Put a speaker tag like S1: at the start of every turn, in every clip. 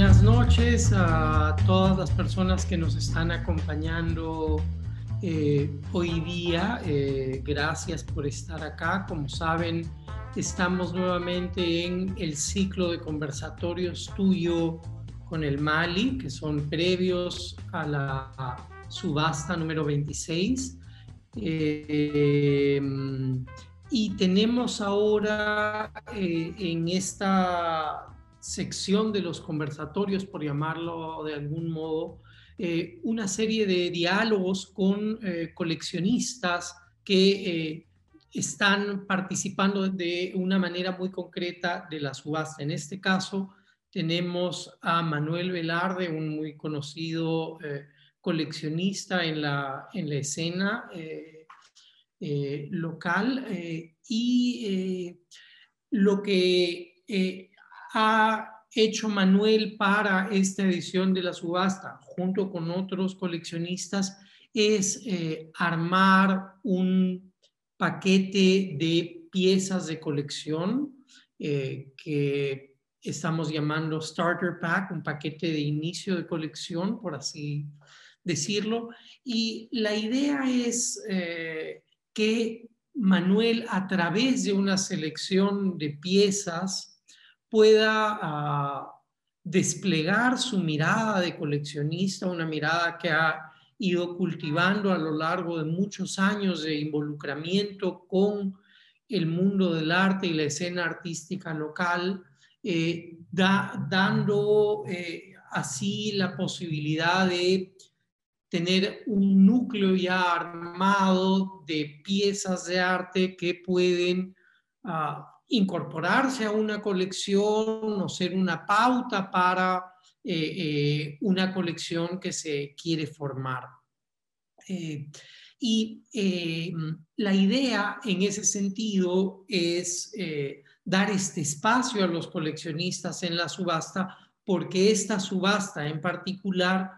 S1: Buenas noches a todas las personas que nos están acompañando eh, hoy día. Eh, gracias por estar acá. Como saben, estamos nuevamente en el ciclo de conversatorios tuyo con el Mali, que son previos a la subasta número 26. Eh, y tenemos ahora en esta sección de los conversatorios, por llamarlo de algún modo, eh, una serie de diálogos con eh, coleccionistas que eh, están participando de una manera muy concreta de la subasta. En este caso, tenemos a Manuel Velarde, un muy conocido coleccionista en la, en la escena local, y lo que ha hecho Manuel para esta edición de la subasta, junto con otros coleccionistas, es eh, armar un paquete de piezas de colección eh, que estamos llamando Starter Pack, un paquete de inicio de colección, por así decirlo. Y la idea es eh, que Manuel, a través de una selección de piezas, pueda ah, desplegar su mirada de coleccionista, una mirada que ha ido cultivando a lo largo de muchos años de involucramiento con el mundo del arte y la escena artística local, eh, dando eh, así la posibilidad de tener un núcleo ya armado de piezas de arte que pueden uh, incorporarse a una colección o ser una pauta para eh, eh, una colección que se quiere formar. Eh, y la idea en ese sentido es dar este espacio a los coleccionistas en la subasta porque esta subasta en particular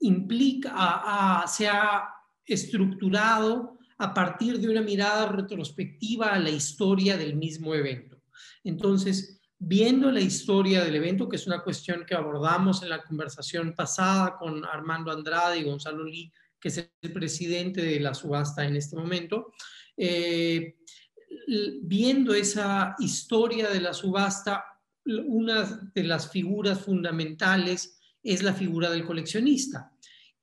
S1: implica, se ha estructurado a partir de una mirada retrospectiva a la historia del mismo evento. Entonces, viendo la historia del evento, que es una cuestión que abordamos en la conversación pasada con Armando Andrade y Gonzalo Lee, que es el presidente de la subasta en este momento, eh, viendo esa historia de la subasta, una de las figuras fundamentales es la figura del coleccionista.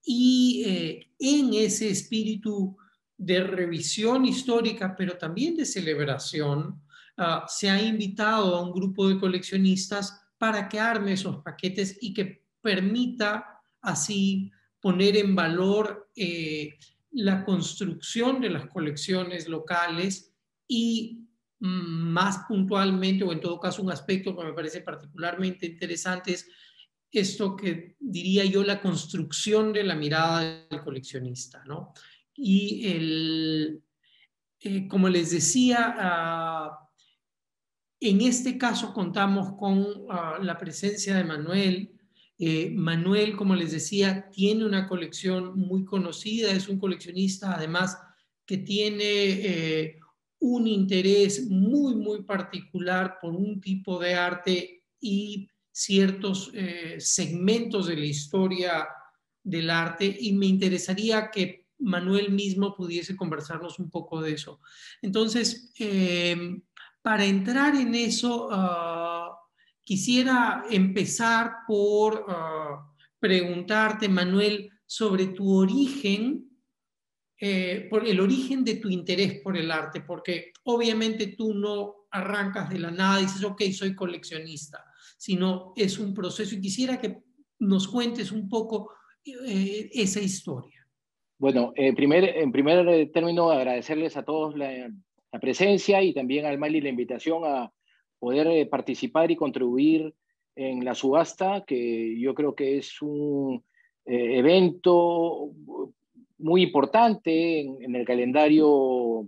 S1: Y eh, en ese espíritu de revisión histórica, pero también de celebración, ah, se ha invitado a un grupo de coleccionistas para que arme esos paquetes y que permita así poner en valor eh, la construcción de las colecciones locales y mm, más puntualmente, o en todo caso un aspecto que me parece particularmente interesante es esto que diría yo la construcción de la mirada del coleccionista, ¿no? Y el, eh, como les decía, ah, en este caso contamos con ah, la presencia de Manuel. Eh, Manuel, como les decía, tiene una colección muy conocida, es un coleccionista además que tiene eh, un interés muy, muy particular por un tipo de arte y ciertos segmentos de la historia del arte y me interesaría que Manuel mismo pudiese conversarnos un poco de eso. Entonces, em, para entrar en eso, ah, quisiera empezar por ah, preguntarte, Manuel, sobre tu origen, eh, por el origen de tu interés por el arte, porque obviamente tú no arrancas de la nada y dices, ok, soy coleccionista, sino es un proceso y quisiera que nos cuentes un poco eh, esa historia.
S2: Bueno, en primer, en primer eh, término, agradecerles a todos la, presencia y también al Mali la invitación a poder eh, participar y contribuir en la subasta, que yo creo que es un eh, evento muy importante en, el calendario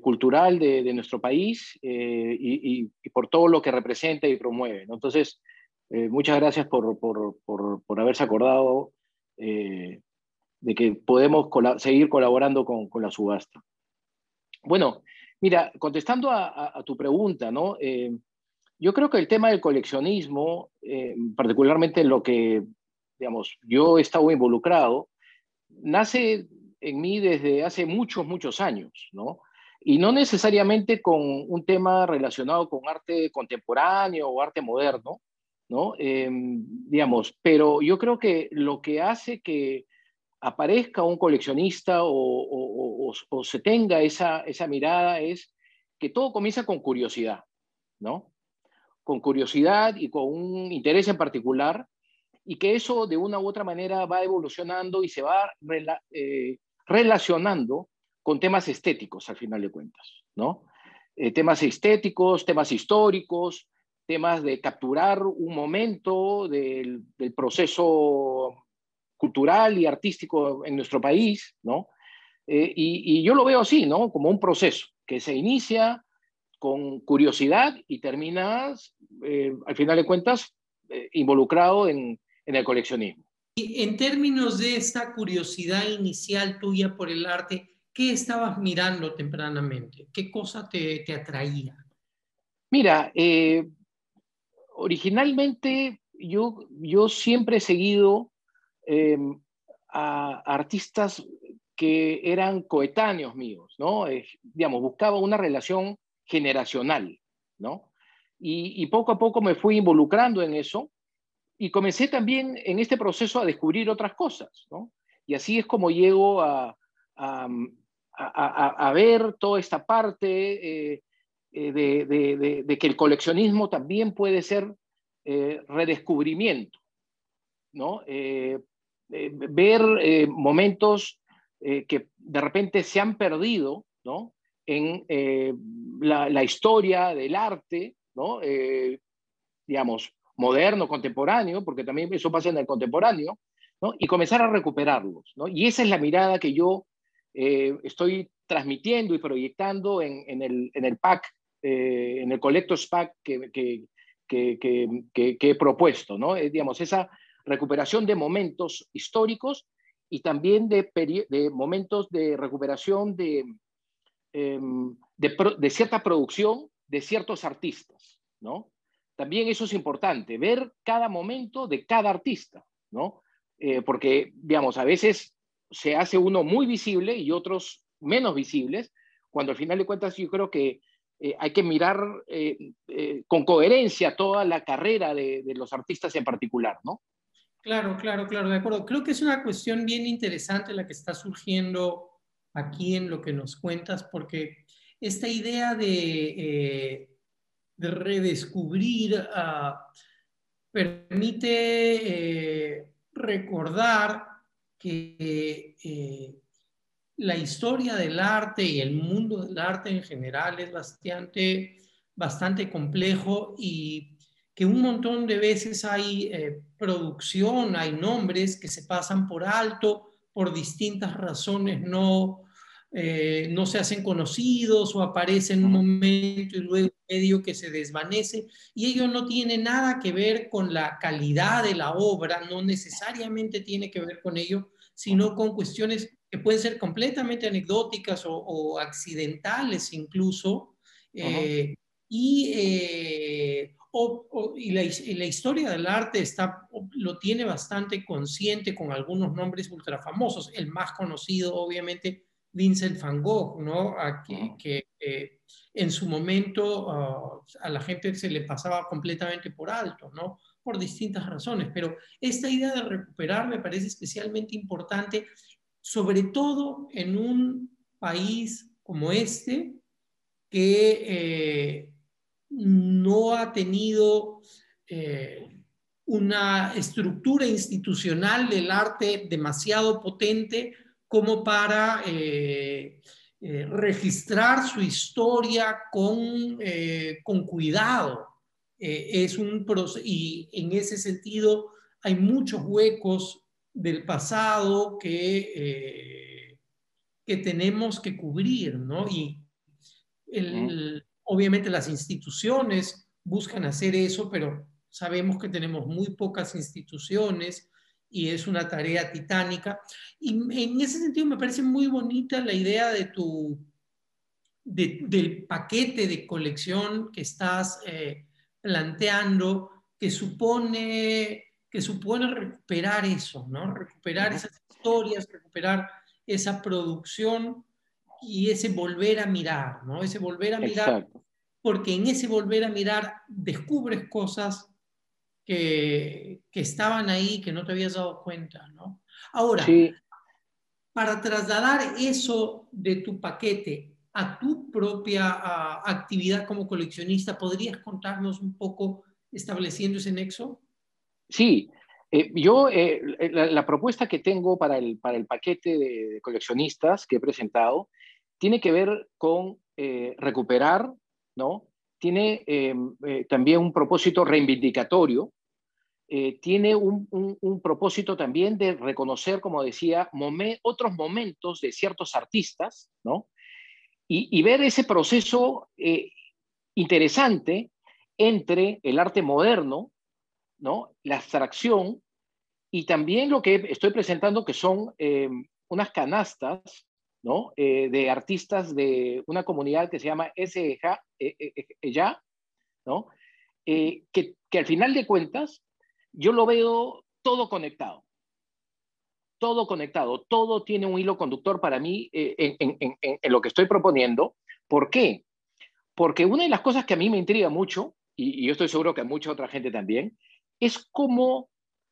S2: cultural de, nuestro país y, por todo lo que representa y promueve. Entonces, muchas gracias por, por, por, por haberse acordado de que podemos seguir colaborando con, la subasta. Bueno, mira, contestando a, tu pregunta, ¿no? Eh, Yo creo que el tema del coleccionismo, eh, particularmente lo que, digamos, yo he estado involucrado, nace en mí desde hace muchos, muchos años, ¿no? Y no necesariamente con un tema relacionado con arte contemporáneo o arte moderno, ¿no? Em, digamos, pero yo creo que lo que hace que aparezca un coleccionista o, se tenga esa, esa mirada es que todo comienza con curiosidad, ¿no? Con curiosidad y con un interés en particular, y que eso de una u otra manera va evolucionando y se va eh, relacionando con temas estéticos, al final de cuentas, ¿no? Eh, temas estéticos, temas históricos, temas de capturar un momento del, del, proceso cultural y artístico en nuestro país, ¿no? Eh, y, y, yo lo veo así, ¿no? Como un proceso que se inicia con curiosidad y terminas, eh, al final de cuentas, eh, involucrado en, en el coleccionismo.
S1: Y en términos de esta curiosidad inicial tuya por el arte, ¿qué estabas mirando tempranamente? ¿Qué cosa te, te atraía?
S2: Mira, eh, originalmente yo, yo siempre he seguido eh, a artistas que eran coetáneos míos, ¿no? Eh, digamos, buscaba una relación generacional, ¿no? Y, y, poco a poco me fui involucrando en eso y comencé también en este proceso a descubrir otras cosas, ¿no? Y así es como llego a, a, a, a ver toda esta parte eh, eh, de, de, de, que el coleccionismo también puede ser eh, redescubrimiento, ¿no? Eh, eh ver momentos que de repente se han perdido, ¿no? En la, historia del arte, ¿no? digamos, moderno, contemporáneo, porque también eso pasa en el contemporáneo, ¿no? Y comenzar a recuperarlos, ¿no? Y esa es la mirada que yo estoy transmitiendo y proyectando en, el, en el pack eh, en el Collectors Pack que, que, que, he propuesto, ¿no? Eh, digamos, esa recuperación de momentos históricos y también de, de momentos de recuperación de, eh, de, de, cierta producción de ciertos artistas, ¿no? También eso es importante, ver cada momento de cada artista, ¿no? Eh, porque, digamos, a veces se hace uno muy visible y otros menos visibles, cuando al final de cuentas yo creo que eh, hay que mirar eh, eh, con coherencia toda la carrera de, de, los artistas en particular, ¿no?
S1: Claro, claro, claro, de acuerdo. Creo que es una cuestión bien interesante la que está surgiendo aquí en lo que nos cuentas, porque esta idea de, de redescubrir uh, permite recordar que la historia del arte y el mundo del arte en general es bastante, bastante complejo y que un montón de veces hay eh, producción, hay nombres que se pasan por alto por distintas razones, no, eh, no se hacen conocidos o aparecen un momento y luego medio que se desvanece y ello no tiene nada que ver con la calidad de la obra, no necesariamente tiene que ver con ello, sino con cuestiones que pueden ser completamente anecdóticas o, o accidentales incluso, eh, y, eh, o, o, y, la, y, la, historia del arte está, lo tiene bastante consciente con algunos nombres ultra famosos. El más conocido, obviamente, Vincent van Gogh, ¿no? A que, que eh, en su momento uh, a la gente se le pasaba completamente por alto, ¿no? Por distintas razones. Pero esta idea de recuperar me parece especialmente importante sobre todo en un país como este, que eh, no ha tenido eh, una estructura institucional del arte demasiado potente como para eh, eh registrar su historia con, con cuidado. es un y en ese sentido hay muchos huecos del pasado que, que tenemos que cubrir, ¿no? Y obviamente las instituciones buscan hacer eso, pero sabemos que tenemos muy pocas instituciones y es una tarea titánica. Y en ese sentido me parece muy bonita la idea de tu, de, del paquete de colección que estás eh, planteando que supone, que supone recuperar eso, ¿no? Recuperar esas historias, recuperar esa producción y ese volver a mirar, ¿no? Ese volver a mirar, porque en ese volver a mirar descubres cosas que, que, estaban ahí, que no te habías dado cuenta, ¿no? Ahora, para trasladar eso de tu paquete a tu propia actividad como coleccionista, ¿podrías contarnos un poco estableciendo ese nexo?
S2: Sí, eh, yo eh, la, propuesta que tengo para el, para el paquete de, coleccionistas que he presentado tiene que ver con eh, recuperar, ¿no? Tiene también un propósito reivindicatorio, tiene un, propósito también de reconocer, como decía, otros momentos de ciertos artistas, ¿no? y, ver ese proceso eh, interesante entre el arte moderno, ¿no? la abstracción, y también lo que estoy presentando, que son eh, unas canastas Eh, de artistas de una comunidad que se llama SEJA, ya, ¿no? que, que al final de cuentas yo lo veo todo conectado todo conectado, todo tiene un hilo conductor para mí eh, en, lo que estoy proponiendo. ¿Por qué? Porque una de las cosas que a mí me intriga mucho, y, yo estoy seguro que a mucha otra gente también, es cómo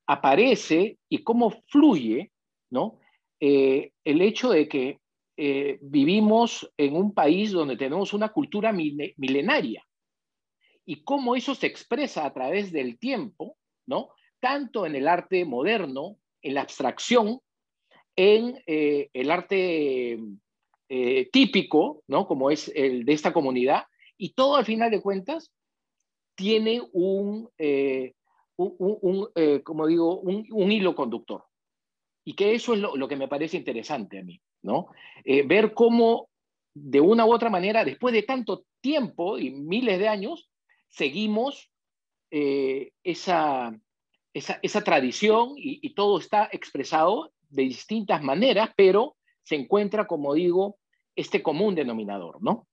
S2: aparece y cómo fluye ¿no? Eh, el hecho de que eh, vivimos en un país donde tenemos una cultura milenaria y cómo eso se expresa a través del tiempo, ¿no? tanto en el arte moderno en la abstracción, en eh, el arte eh, típico, ¿no? como es el de esta comunidad, y todo al final de cuentas tiene un, eh, un, como digo, un, hilo conductor. Y que eso es lo, que me parece interesante a mí, ¿no? ver cómo de una u otra manera, después de tanto tiempo y miles de años, seguimos esa, esa, tradición y, todo está expresado de distintas maneras, pero se encuentra, como digo, este común denominador, ¿no?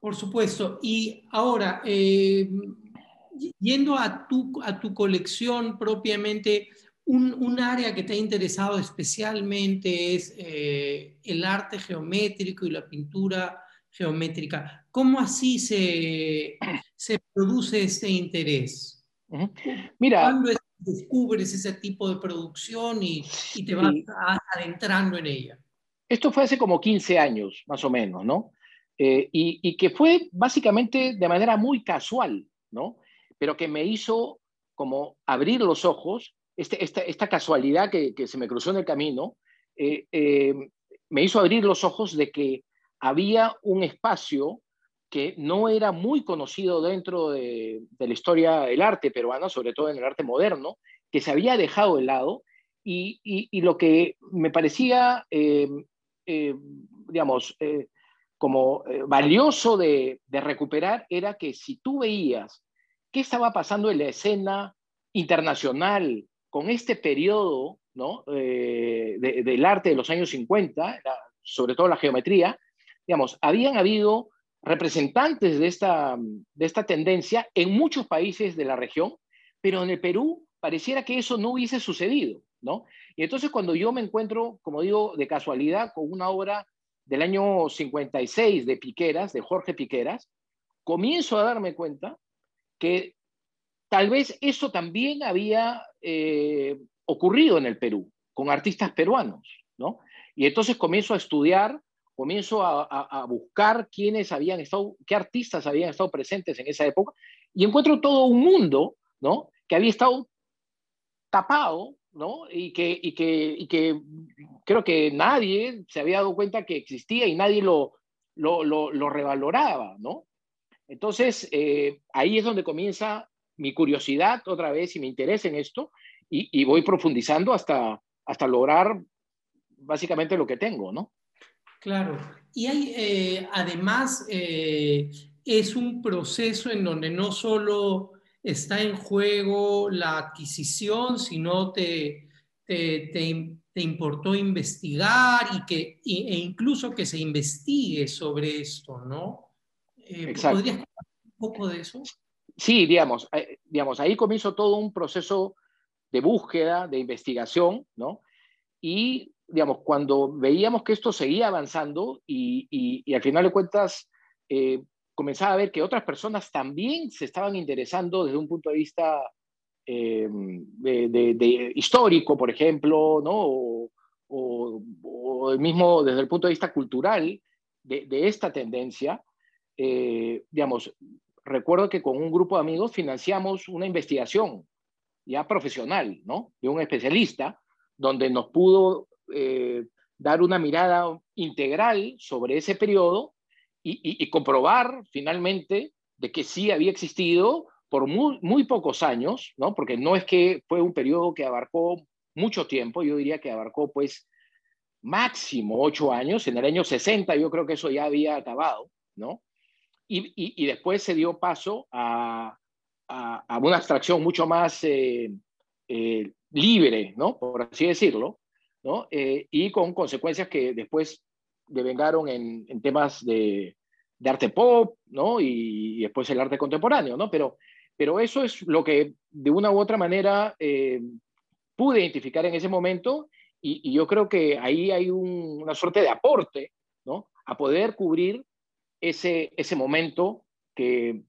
S1: Por supuesto. Y ahora, eh, yendo a tu, a tu colección propiamente, un, área que te ha interesado especialmente es eh, el arte geométrico y la pintura geométrica. ¿Cómo así se, se produce este interés?
S2: Mira,
S1: descubres ese tipo de producción y, te vas adentrando en ella?
S2: Esto fue hace como 15 años, más o menos, ¿no? Eh, y, que fue básicamente de manera muy casual, ¿no? Pero que me hizo como abrir los ojos, este, esta, casualidad que, se me cruzó en el camino, eh, eh, me hizo abrir los ojos de que había un espacio que no era muy conocido dentro de, la historia del arte peruano, sobre todo en el arte moderno, que se había dejado de lado y, lo que me parecía, eh, digamos, como valioso de, recuperar era que si tú veías qué estaba pasando en la escena internacional con este periodo ¿no? del arte de los años 50, sobre todo la geometría, digamos, habían habido representantes de esta, de esta tendencia en muchos países de la región, pero en el Perú pareciera que eso no hubiese sucedido, ¿no? Y entonces cuando yo me encuentro, como digo, de casualidad con una obra del año 56 de Piqueras, de Jorge Piqueras, comienzo a darme cuenta que tal vez eso también había eh, ocurrido en el Perú, con artistas peruanos, ¿no? Y entonces comienzo a estudiar comienzo a, buscar quiénes habían estado, qué artistas habían estado presentes en esa época, y encuentro todo un mundo, ¿no? Que había estado tapado, ¿no? Y que, y que, que creo que nadie se había dado cuenta que existía y nadie lo, lo, lo, revaloraba, ¿no? Entonces, eh, ahí es donde comienza mi curiosidad otra vez y mi interés en esto, y, y voy profundizando hasta, hasta lograr básicamente lo que tengo, ¿no?
S1: Claro. Y hay, eh, además, eh, es un proceso en donde no solo está en juego la adquisición, sino te, te, importó investigar y que, e incluso que se investigue sobre esto, ¿no?
S2: Eh, ¿Podrías
S1: contar un poco de eso?
S2: Sí, digamos, eh, digamos, ahí comienzo todo un proceso de búsqueda, de investigación, ¿no? Y, digamos, cuando veíamos que esto seguía avanzando y, y, al final de cuentas eh, comenzaba a ver que otras personas también se estaban interesando desde un punto de vista eh, de, histórico, por ejemplo, ¿no? O, mismo desde el punto de vista cultural de, esta tendencia, digamos, recuerdo que con un grupo de amigos financiamos una investigación ya profesional, ¿no? De un especialista, donde nos pudo eh, dar una mirada integral sobre ese periodo y, comprobar finalmente de que sí había existido por muy, muy, pocos años, ¿no? Porque no es que fue un periodo que abarcó mucho tiempo, yo diría que abarcó pues máximo ocho años, en el año 60 yo creo que eso ya había acabado, ¿no? Y, y, después se dio paso a, a, una abstracción mucho más eh, eh, libre, ¿no? Por así decirlo, ¿no? Eh, y con consecuencias que después devengaron en, en temas de, de, arte pop, ¿no? Y, después el arte contemporáneo, ¿no? Pero, pero eso es lo que de una u otra manera pude identificar en ese momento y, yo creo que ahí hay una suerte de aporte, ¿no? A poder cubrir ese, ese momento que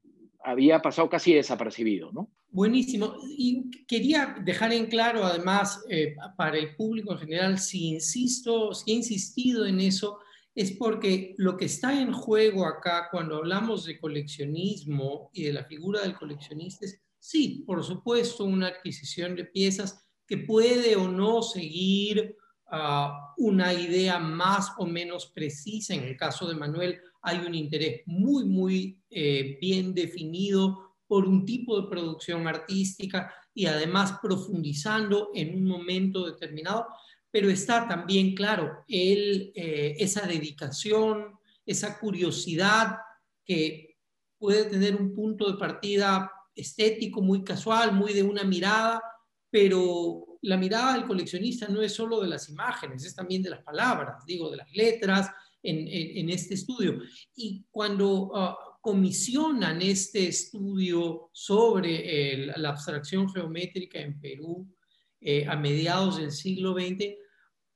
S2: había pasado casi desapercibido, ¿no?
S1: Buenísimo. Y quería dejar en claro, además, eh, para el público en general, si insisto, si he insistido en eso, es porque lo que está en juego acá cuando hablamos de coleccionismo y de la figura del coleccionista es, sí, por supuesto, una adquisición de piezas, que puede o no seguir ah, una idea más o menos precisa. En el caso de Manuel hay un interés muy, muy eh, bien definido por un tipo de producción artística y además profundizando en un momento determinado, pero está también, claro, el, eh, esa dedicación, esa curiosidad que puede tener un punto de partida estético, muy casual, muy de una mirada, pero la mirada del coleccionista no es solo de las imágenes, es también de las palabras, digo, de las letras en, este estudio. Y cuando ah, comisionan este estudio sobre la abstracción geométrica en Perú eh, a mediados del siglo XX,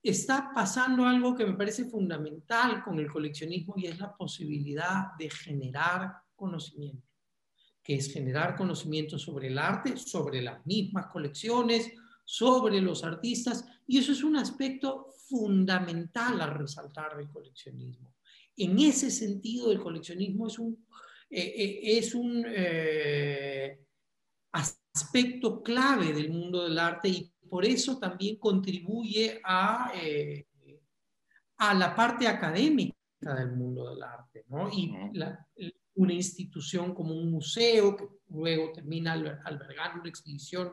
S1: está pasando algo que me parece fundamental con el coleccionismo y es la posibilidad de generar conocimiento que es generar conocimiento sobre el arte, sobre las mismas colecciones, sobre los artistas, y eso es un aspecto fundamental a resaltar del coleccionismo. En ese sentido, el coleccionismo es un, eh, eh, es un eh, aspecto clave del mundo del arte y por eso también contribuye a, a la parte académica del mundo del arte. ¿no? Y la, una institución como un museo que luego termina albergando una exposición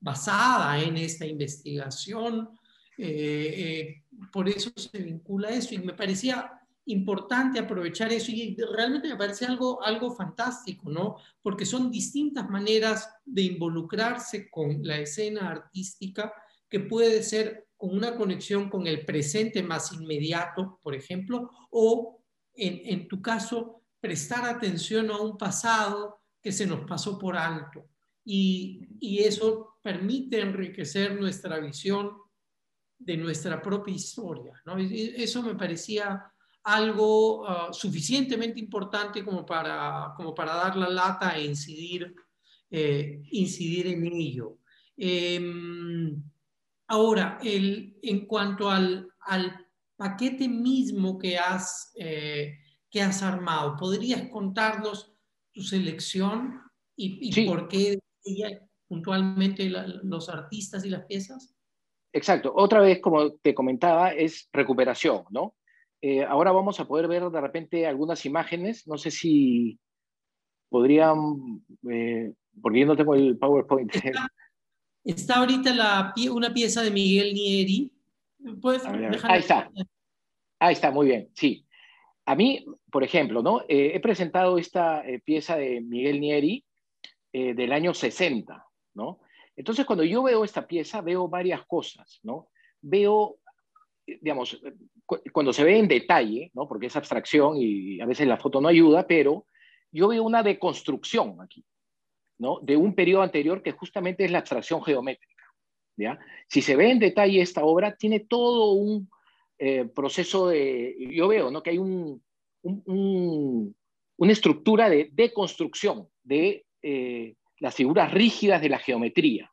S1: basada en esta investigación. Eh, eh, por eso se vincula eso y me parecía importante aprovechar eso y realmente me parece algo, algo fantástico, ¿no? Porque son distintas maneras de involucrarse con la escena artística que puede ser con una conexión con el presente más inmediato, por ejemplo, o en, en tu caso, prestar atención a un pasado que se nos pasó por alto. Y, eso permite enriquecer nuestra visión de nuestra propia historia. ¿no? Eso me parecía algo ah, suficientemente importante como para, como para dar la lata e incidir, eh, incidir en ello. Em, ahora, el, en cuanto al, al, paquete mismo que has eh, que has armado. ¿Podrías contarnos tu selección y, por qué puntualmente los artistas y las piezas?
S2: Exacto. Otra vez, como te comentaba, es recuperación, ¿no? Eh, ahora vamos a poder ver de repente algunas imágenes. No sé si podrían, eh, porque yo no tengo el PowerPoint.
S1: Está, ahorita la, una pieza de Miguel Nieri.
S2: ¿Puedes Ahí está. Ahí está, muy bien. Sí. A mí, por ejemplo, ¿no? Eh, he presentado esta eh, pieza de Miguel Nieri del año 60, Entonces, cuando yo veo esta pieza, veo varias cosas. Veo, digamos, cuando se ve en detalle, ¿no? Porque es abstracción y a veces la foto no ayuda, pero yo veo una deconstrucción aquí. de un periodo anterior que justamente es la abstracción geométrica. Si se ve en detalle esta obra, tiene todo un eh, proceso de, yo veo que hay un, una estructura de deconstrucción de eh, las figuras rígidas de la geometría.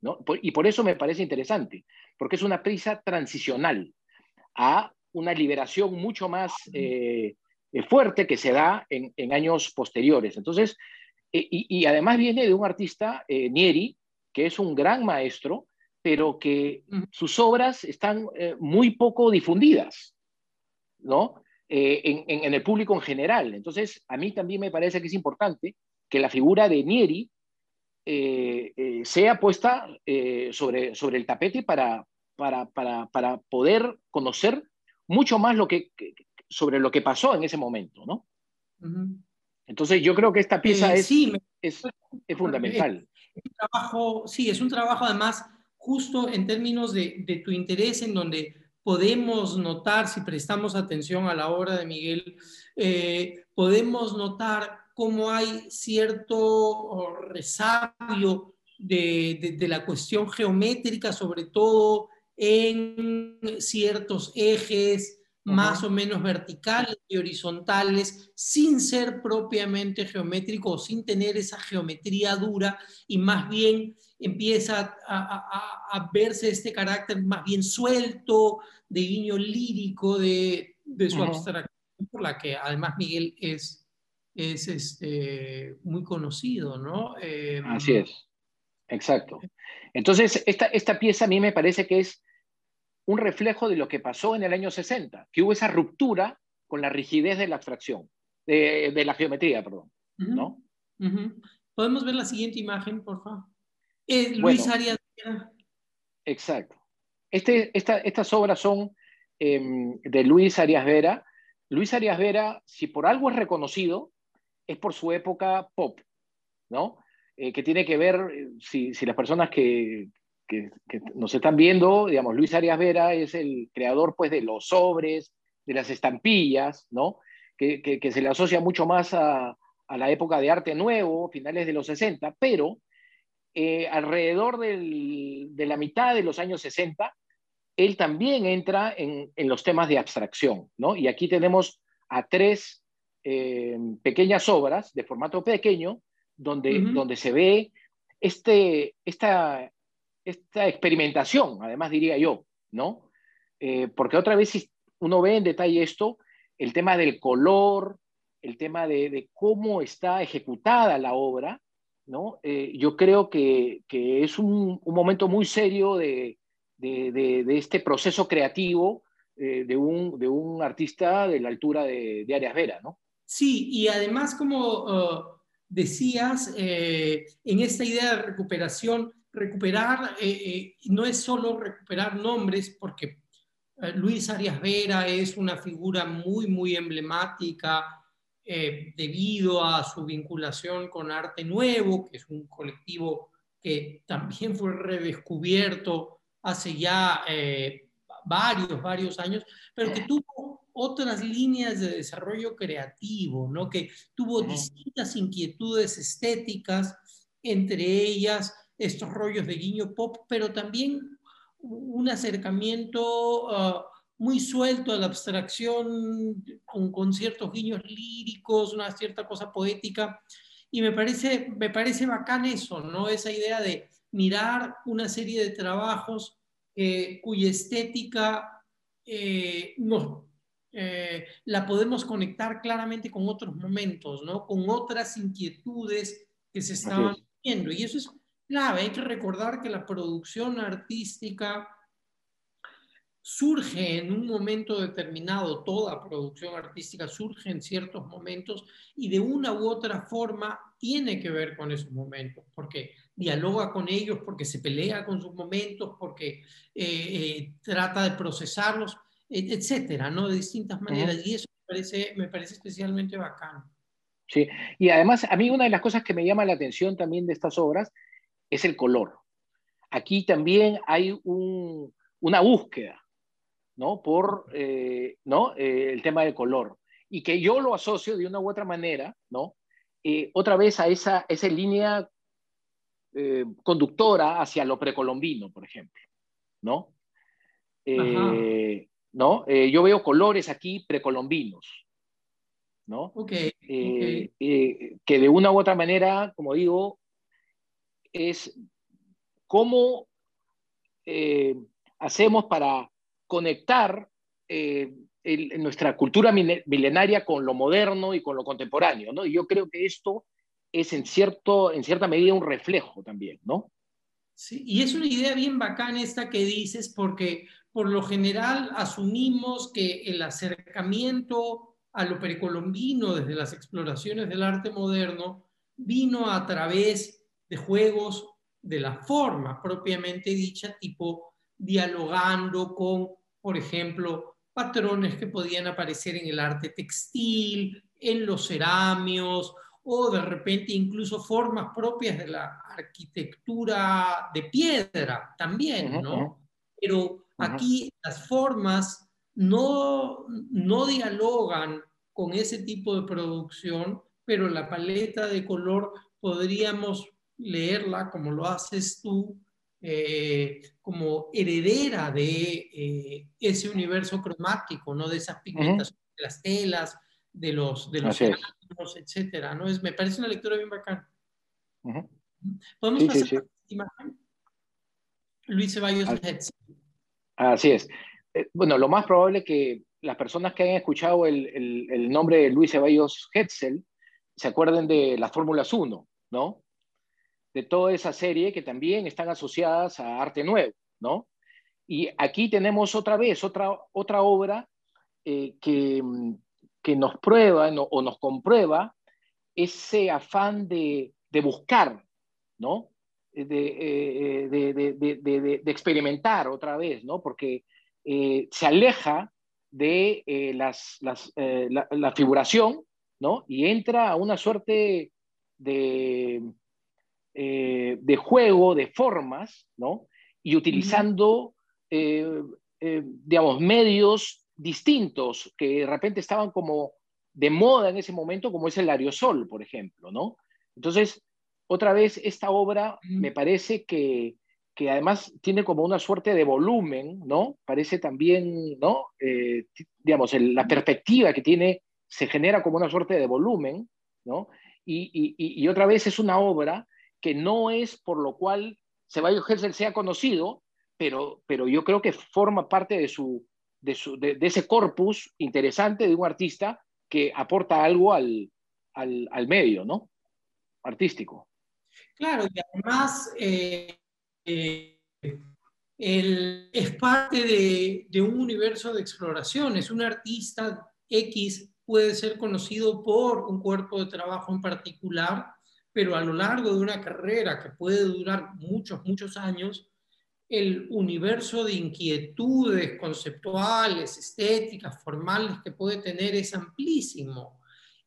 S2: ¿no? y por eso me parece interesante, porque es una prisa transicional a una liberación mucho más eh, fuerte que se da en, en años posteriores. Entonces, y, además viene de un artista, Nieri, que es un gran maestro, pero que sus obras están eh, muy poco difundidas, ¿no? Eh, en, el público en general. Entonces, a mí también me parece que es importante que la figura de Nieri eh, sea puesta sobre, sobre el tapete para, para, para, para, poder conocer mucho más lo que, sobre lo que pasó en ese momento, ¿no? Entonces, yo creo que esta pieza es, es, es, fundamental.
S1: trabajo, sí, es un trabajo además justo en términos de, tu interés, en donde podemos notar, si prestamos atención a la obra de Miguel, eh, podemos notar cómo hay cierto resabio de, la cuestión geométrica, sobre todo en ciertos ejes más o menos verticales y horizontales, sin ser propiamente geométrico o sin tener esa geometría dura y más bien empieza a, verse este carácter más bien suelto, de guiño lírico de, su abstracción, por la que además Miguel es, es este, muy conocido, ¿no?
S2: Em, Así es, exacto. Entonces, esta, esta pieza a mí me parece que es un reflejo de lo que pasó en el año 60, que hubo esa ruptura con la rigidez de la abstracción, de, la geometría, perdón, ¿no?
S1: ¿Podemos ver la siguiente imagen, por favor? Eh, Luis Arias Vera.
S2: Exacto. Este, estas obras son em, de Luis Arias Vera. Luis Arias Vera, si por algo es reconocido, es por su época pop, ¿no? Eh, que tiene que ver, eh, si, las personas que, nos están viendo, digamos, Luis Arias Vera es el creador, pues, de los sobres, de las estampillas, ¿no? Que, se le asocia mucho más a, la época de arte nuevo, finales de los 60, pero eh, alrededor de la mitad de los años 60, él también entra en, los temas de abstracción, ¿no? Y aquí tenemos a tres eh, pequeñas obras de formato pequeño, donde, donde se ve este, esta, esta experimentación, además diría yo, ¿no? Eh, porque otra vez si uno ve en detalle esto, el tema del color, el tema de, de cómo está ejecutada la obra, ¿no? Eh, yo creo que, es un, momento muy serio de, este proceso creativo eh, de, un, artista de la altura de, Arias Vera, ¿no?
S1: Sí, y además, como uh, decías, eh, en esta idea de recuperación, recuperar no es solo recuperar nombres, porque Luis Arias Vera es una figura muy, muy emblemática eh, debido a su vinculación con Arte Nuevo, que es un colectivo que también fue redescubierto hace ya eh, varios, varios años, pero que tuvo otras líneas de desarrollo creativo, ¿no? que tuvo distintas inquietudes estéticas, entre ellas estos rollos de guiño pop, pero también un acercamiento uh, muy suelto a la abstracción, con, ciertos guiños líricos, una cierta cosa poética. Y me parece, me parece bacán eso, ¿no? Esa idea de mirar una serie de trabajos eh, cuya estética eh, eh, la podemos conectar claramente con otros momentos, ¿no? Con otras inquietudes que se estaban viendo. Y eso es clave, hay que recordar que la producción artística surge en un momento determinado, toda producción artística surge en ciertos momentos y de una u otra forma tiene que ver con esos momentos, porque dialoga con ellos, porque se pelea con sus momentos, porque eh, eh, trata de procesarlos, etcétera, ¿no? De distintas maneras. Y eso me parece, me parece especialmente bacano.
S2: Sí, y además a mí una de las cosas que me llama la atención también de estas obras es el color. Aquí también hay una búsqueda ¿no? Por eh, ¿no? Eh, el tema del color. Y que yo lo asocio de una u otra manera, ¿no? Eh, otra vez a esa, esa línea conductora hacia lo precolombino, por ejemplo, ¿no? Eh, ¿no? yo veo colores aquí precolombinos, ¿no?
S1: Okay,
S2: que de una u otra manera, como digo, es cómo hacemos para conectar nuestra cultura milenaria con lo moderno y con lo contemporáneo, ¿no? Y yo creo que esto es en, cierto, en cierta medida un reflejo también, ¿no?
S1: Sí, y es una idea bien bacana esta que dices, porque por lo general asumimos que el acercamiento a lo precolombino desde las exploraciones del arte moderno vino a través de juegos de la forma propiamente dicha, tipo dialogando con, por ejemplo, patrones que podían aparecer en el arte textil, en los ceramios o de repente incluso formas propias de la arquitectura de piedra también, ¿no? Pero aquí las formas no, no dialogan con ese tipo de producción, pero la paleta de color podríamos leerla como lo haces tú, eh, como heredera de eh, ese universo cromático, ¿no? De esas pigmentaciones de las telas, de los, de los etcétera, ¿no? Es, me parece una lectura bien bacana. ¿Podemos pasar a la imagen? Luis Ceballos
S2: Así, Así es. Eh, bueno, lo más probable que las personas que hayan escuchado el, el, nombre de Luis Ceballos Hetzel se acuerden de las Fórmulas 1, ¿no? De toda esa serie que también están asociadas a arte nuevo, ¿no? Y aquí tenemos otra vez otra, otra obra eh, que, que nos prueba o nos comprueba ese afán de, buscar, ¿no? Eh, de, experimentar otra vez, ¿no? Porque eh, se aleja de eh, las, la, figuración, ¿no? Y entra a una suerte de, de juego de formas, ¿no? Y utilizando, digamos, medios distintos que de repente estaban como de moda en ese momento, como es el aerosol, por ejemplo, ¿no? Entonces, otra vez, esta obra me parece que, que además tiene como una suerte de volumen, ¿no? Parece también, ¿no? Eh, digamos, la perspectiva que tiene se genera como una suerte de volumen, ¿no? Y, y, y, otra vez es una obra que no es por lo cual Ceballos Hessel sea conocido, pero, pero yo creo que forma parte de su, de, ese corpus interesante de un artista que aporta algo al, al, medio, ¿no? Artístico.
S1: Claro, y además eh, eh, es parte de, de, un universo de exploración. Es un artista X, puede ser conocido por un cuerpo de trabajo en particular, pero a lo largo de una carrera que puede durar muchos, muchos años, el universo de inquietudes conceptuales, estéticas, formales que puede tener es amplísimo.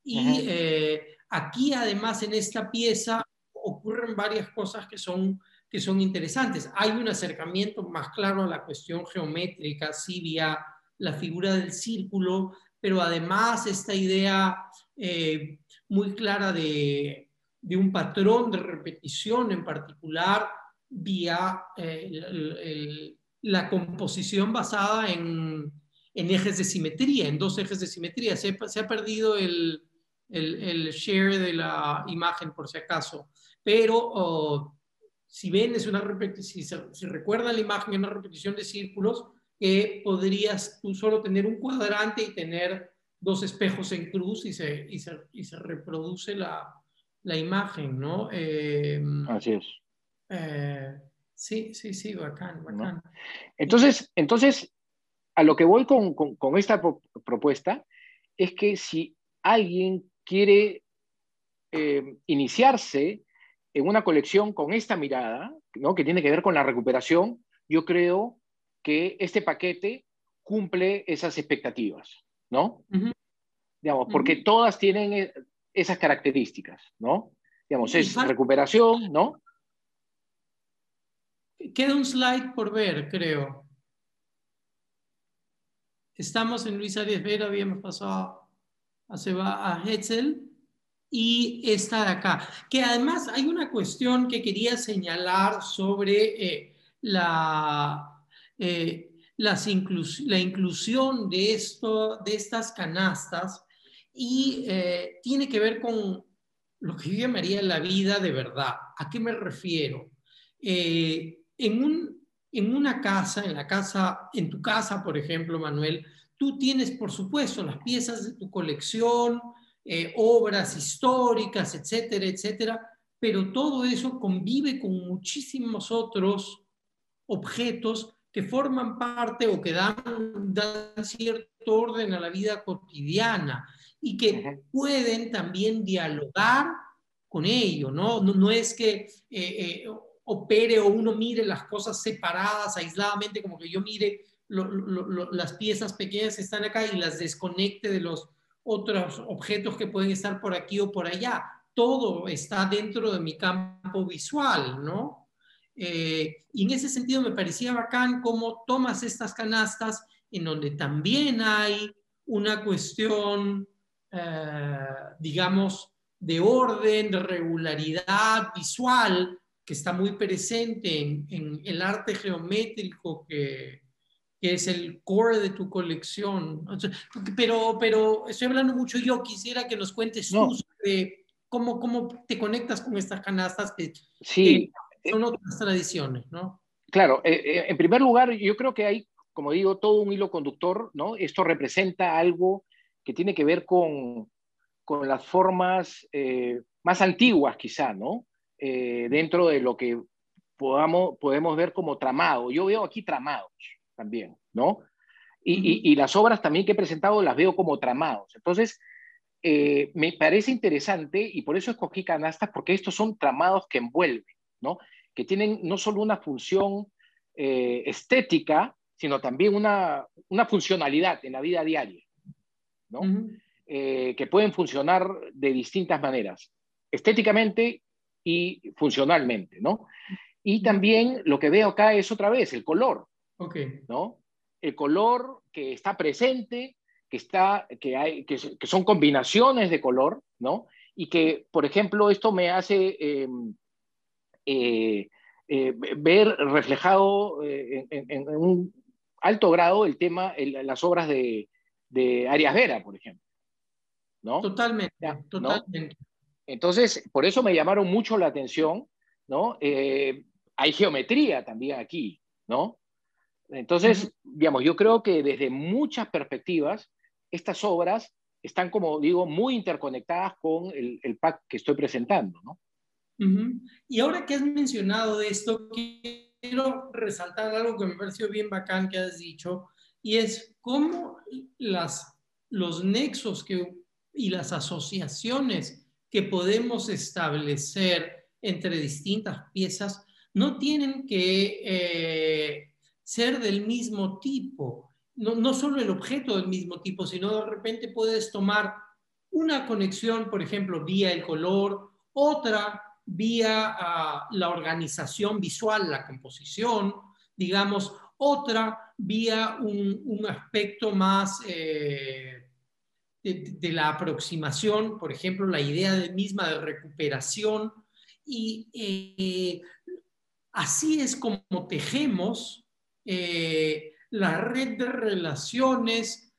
S1: Y eh, aquí además en esta pieza ocurren varias cosas que son, que son interesantes. Hay un acercamiento más claro a la cuestión geométrica, sí, vía la figura del círculo, pero además esta idea eh, muy clara de, de un patrón de repetición en particular vía eh, la composición basada en, ejes de simetría, en dos ejes de simetría. Se, ha perdido el, share de la imagen por si acaso, pero oh, si ven, es una si, si recuerdan la imagen, es una repetición de círculos que podrías tú solo tener un cuadrante y tener dos espejos en cruz y se, y se, reproduce la, imagen, ¿no?
S2: Eh, Así es.
S1: Eh, sí, sí, sí, bacán, bacán.
S2: Entonces, entonces, a lo que voy con, esta propuesta es que si alguien quiere eh, iniciarse en una colección con esta mirada, ¿no? que tiene que ver con la recuperación, yo creo que este paquete cumple esas expectativas, ¿no? Digamos, porque todas tienen eh, esas características, ¿no? Digamos, es recuperación, ¿no?
S1: Queda un slide por ver, creo. Estamos en Luis Arias Vera, habíamos pasado a, Seba, a Hetzel. y esta de acá. Que además hay una cuestión que quería señalar sobre eh, la, eh, la inclusión de, esto, de estas canastas y eh, tiene que ver con lo que yo llamaría la vida de verdad. ¿A qué me refiero? en, un, en una casa, en la casa, en tu casa, por ejemplo, Manuel, tú tienes, por supuesto, las piezas de tu colección, eh, obras históricas, etcétera, etcétera, pero todo eso convive con muchísimos otros objetos que forman parte o que dan, dan cierto orden a la vida cotidiana y que pueden también dialogar con ello, ¿no? No, es que eh, eh, opere o uno mire las cosas separadas, aisladamente, como que yo mire las piezas pequeñas que están acá y las desconecte de los otros objetos que pueden estar por aquí o por allá. Todo está dentro de mi campo visual, ¿no? Eh, y en ese sentido me parecía bacán cómo tomas estas canastas en donde también hay una cuestión, eh, digamos, de orden, de regularidad visual que está muy presente en el arte geométrico que, que es el core de tu colección. Pero, pero estoy hablando mucho yo, quisiera que nos cuentes tú sobre cómo, cómo te conectas con estas canastas que,
S2: sí.
S1: son otras tradiciones, ¿no?
S2: Claro, eh, eh, en primer lugar, yo creo que hay, como digo, todo un hilo conductor, ¿no? Esto representa algo que tiene que ver con, con las formas eh, más antiguas, quizá, ¿no? dentro de lo que podamos, podemos ver como tramado. Yo veo aquí tramados, también, ¿no? Y, las obras también que he presentado las veo como tramados. Entonces, eh, me parece interesante y por eso escogí canastas, porque estos son tramados que envuelven, ¿no? Que tienen no solo una función eh, estética, sino también una, una, funcionalidad en la vida diaria, ¿no? Eh, que pueden funcionar de distintas maneras, estéticamente y funcionalmente, ¿no? Y también lo que veo acá es otra vez el color.
S1: Okay.
S2: ¿no? El color que está presente, que, está, que, hay, que, son combinaciones de color, ¿no? Y que, por ejemplo, esto me hace em, eh, eh, ver reflejado eh, en, un alto grado el tema, las obras de, de Arias Vera, por ejemplo. ¿no?
S1: Totalmente, totalmente.
S2: Entonces, por eso me llamaron mucho la atención, ¿no? hay geometría también aquí, ¿no? Entonces, digamos, yo creo que desde muchas perspectivas, estas obras están, como digo, muy interconectadas con el, el pack que estoy presentando, ¿no?
S1: Y ahora que has mencionado esto, quiero resaltar algo que me pareció bien bacán que has dicho, y es cómo las, los nexos que, y las asociaciones que podemos establecer entre distintas piezas no tienen que eh, ser del mismo tipo. No, no solo el objeto del mismo tipo, sino de repente puedes tomar una conexión, por ejemplo, vía el color, otra vía ah, la organización visual, la composición, digamos, otra vía un, aspecto más eh, de, la aproximación, por ejemplo, la idea de, misma de recuperación. Y eh, así es como tejemos eh, la red de relaciones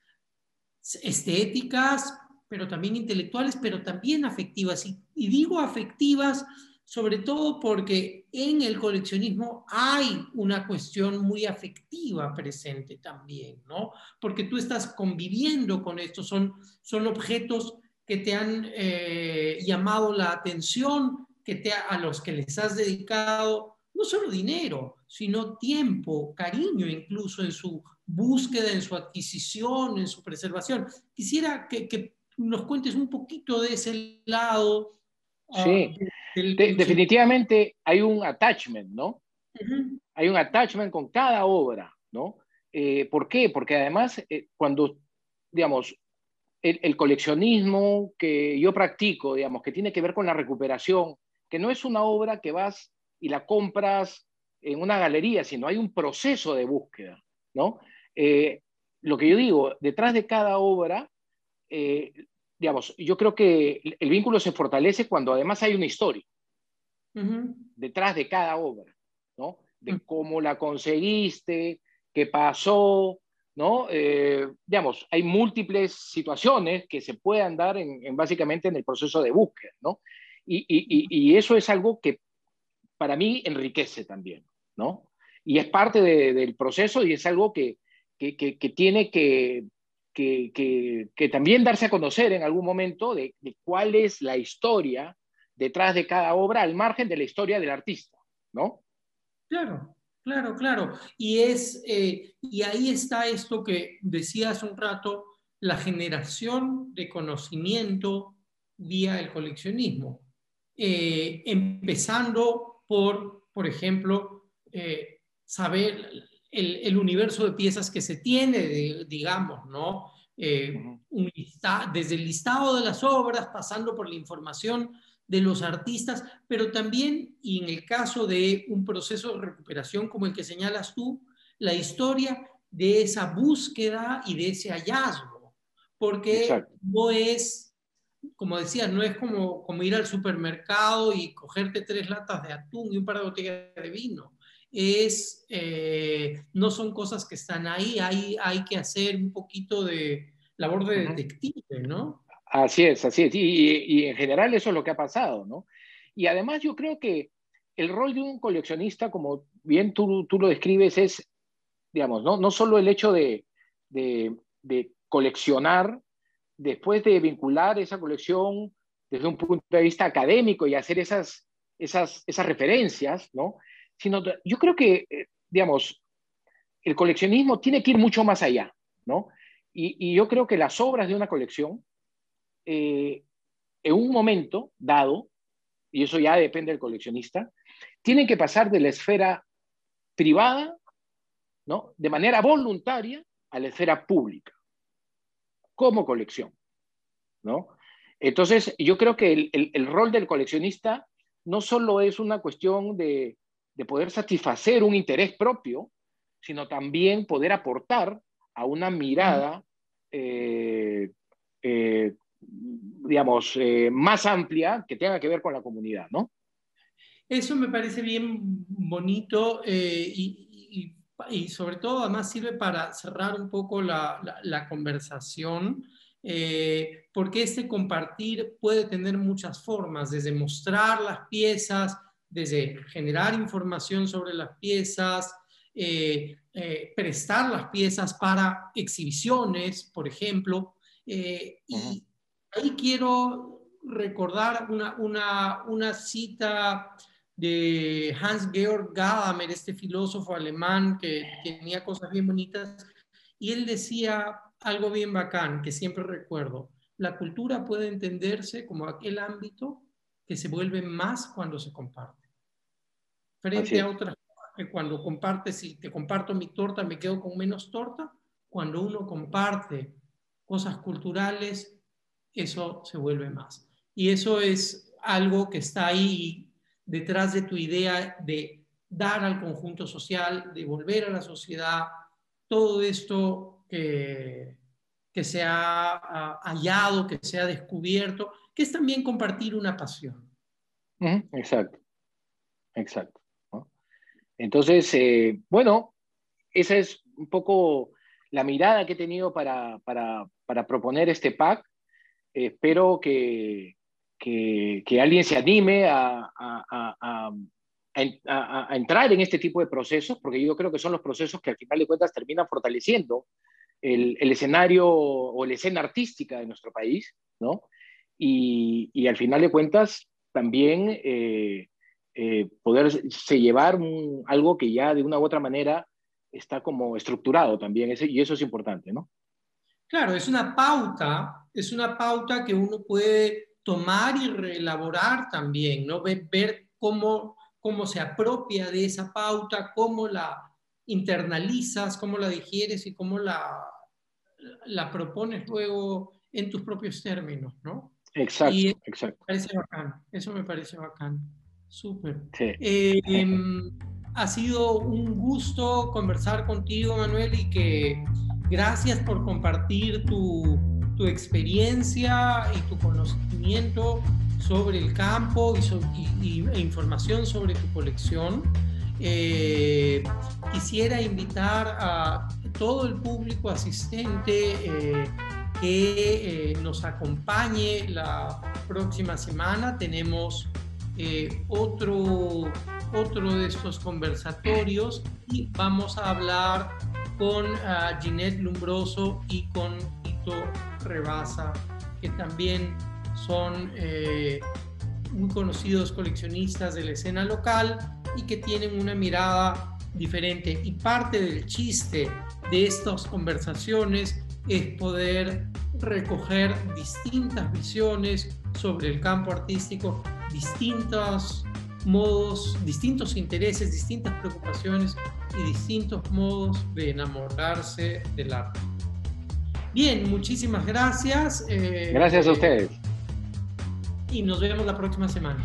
S1: estéticas, pero también intelectuales, pero también afectivas. Y, digo afectivas sobre todo porque en el coleccionismo hay una cuestión muy afectiva presente también, ¿no? Porque tú estás conviviendo con esto, son, son objetos que te han eh, llamado la atención, que te, a los que les has dedicado no solo dinero, sino tiempo, cariño incluso en su búsqueda, en su adquisición, en su preservación. Quisiera que, nos cuentes un poquito de ese lado.
S2: Ah, sí, definitivamente hay un attachment, ¿no? Hay un attachment con cada obra, ¿no? Eh, ¿Por qué? Porque además, eh, cuando, digamos, el, el, coleccionismo que yo practico, digamos, que tiene que ver con la recuperación, que no es una obra que vas y la compras en una galería, sino hay un proceso de búsqueda, ¿no? Eh, lo que yo digo, detrás de cada obra, eh, digamos, yo creo que el vínculo se fortalece cuando además hay una historia detrás de cada obra, ¿no? De mm. cómo la conseguiste, qué pasó, ¿no? Eh, digamos, hay múltiples situaciones que se puedan dar en, básicamente en el proceso de búsqueda, ¿no? Y, y, y, eso es algo que para mí enriquece también, ¿no? Y es parte del proceso y es algo que, que, que, tiene que, que, también darse a conocer en algún momento de, cuál es la historia detrás de cada obra al margen de la historia del artista, ¿no?
S1: Claro, claro, claro. Y, es, eh, y ahí está esto que decía hace un rato, la generación de conocimiento vía el coleccionismo. Eh, empezando por, por ejemplo, eh, saber el, universo de piezas que se tiene, digamos, ¿no? Eh, un desde el listado de las obras, pasando por la información de los artistas, pero también, y en el caso de un proceso de recuperación como el que señalas tú, la historia de esa búsqueda y de ese hallazgo, porque no es, como decías, no es como, como ir al supermercado y cogerte tres latas de atún y un par de botellas de vino es, eh, no son cosas que están ahí, hay, hay que hacer un poquito de labor de detective, ¿no?
S2: Así es, así es. Y, en general eso es lo que ha pasado, ¿no? Y además yo creo que el rol de un coleccionista, como bien tú, tú lo describes, es, digamos, no, no solo el hecho de, de, de coleccionar, después de vincular esa colección desde un punto de vista académico y hacer esas, esas, esas referencias, ¿no? sino yo creo que, eh, digamos, el coleccionismo tiene que ir mucho más allá, ¿no? Y, yo creo que las obras de una colección, eh, en un momento dado, y eso ya depende del coleccionista, tienen que pasar de la esfera privada, ¿no? De manera voluntaria a la esfera pública, como colección, ¿no? Entonces, yo creo que el, el rol del coleccionista no solo es una cuestión de, de poder satisfacer un interés propio, sino también poder aportar a una mirada, eh, eh, digamos, eh, más amplia que tenga que ver con la comunidad, ¿no?
S1: Eso me parece bien bonito y, sobre todo además sirve para cerrar un poco la, la conversación. porque este compartir puede tener muchas formas, desde mostrar las piezas, desde generar información sobre las piezas, eh, eh, prestar las piezas para exhibiciones, por ejemplo. Eh, y ahí quiero recordar una, una, cita de Hans-Georg Gadamer, este filósofo alemán que tenía cosas bien bonitas, y él decía algo bien bacán que siempre recuerdo. La cultura puede entenderse como aquel ámbito que se vuelve más cuando se comparte. Frente a otras que cuando compartes, si te comparto mi torta, me quedo con menos torta. Cuando uno comparte cosas culturales, eso se vuelve más. Y eso es algo que está ahí detrás de tu idea de dar al conjunto social, de volver a la sociedad, todo esto que, que se ha hallado, que se ha descubierto, que es también compartir una pasión.
S2: Exacto, exacto. Entonces, eh, bueno, esa es un poco la mirada que he tenido para, proponer este pack. espero que, alguien se anime a, entrar en este tipo de procesos, porque yo creo que son los procesos que al final de cuentas terminan fortaleciendo el, escenario o la escena artística de nuestro país, ¿no? Y, al final de cuentas también eh, eh, poderse llevar algo que ya de una u otra manera está como estructurado también, y eso es importante, ¿no?
S1: Claro, es una pauta, es una pauta que uno puede tomar y reelaborar también, ¿no? Ver, ver cómo, cómo se apropia de esa pauta, cómo la internalizas, cómo la digieres y cómo la, la propones luego en tus propios términos, ¿no?
S2: Exacto,
S1: y
S2: exacto.
S1: Me parece bacán, eso me parece bacán. Súper. Em, ha sido un gusto conversar contigo, Manuel, y que gracias por compartir tu, tu experiencia y tu conocimiento sobre el campo y, e información sobre tu colección. Eh, quisiera invitar a todo el público asistente eh, que eh, nos acompañe la próxima semana. Tenemos otro, otro de estos conversatorios y vamos a hablar con uh, Ginette Lumbroso y con Rebasa, que también son eh, muy conocidos coleccionistas de la escena local y que tienen una mirada diferente. Y parte del chiste de estas conversaciones es poder recoger distintas visiones sobre el campo artístico, distintos modos, distintos intereses, distintas preocupaciones y distintos modos de enamorarse del arte. Bien, muchísimas gracias.
S2: Eh, gracias a ustedes
S1: y nos vemos la próxima semana.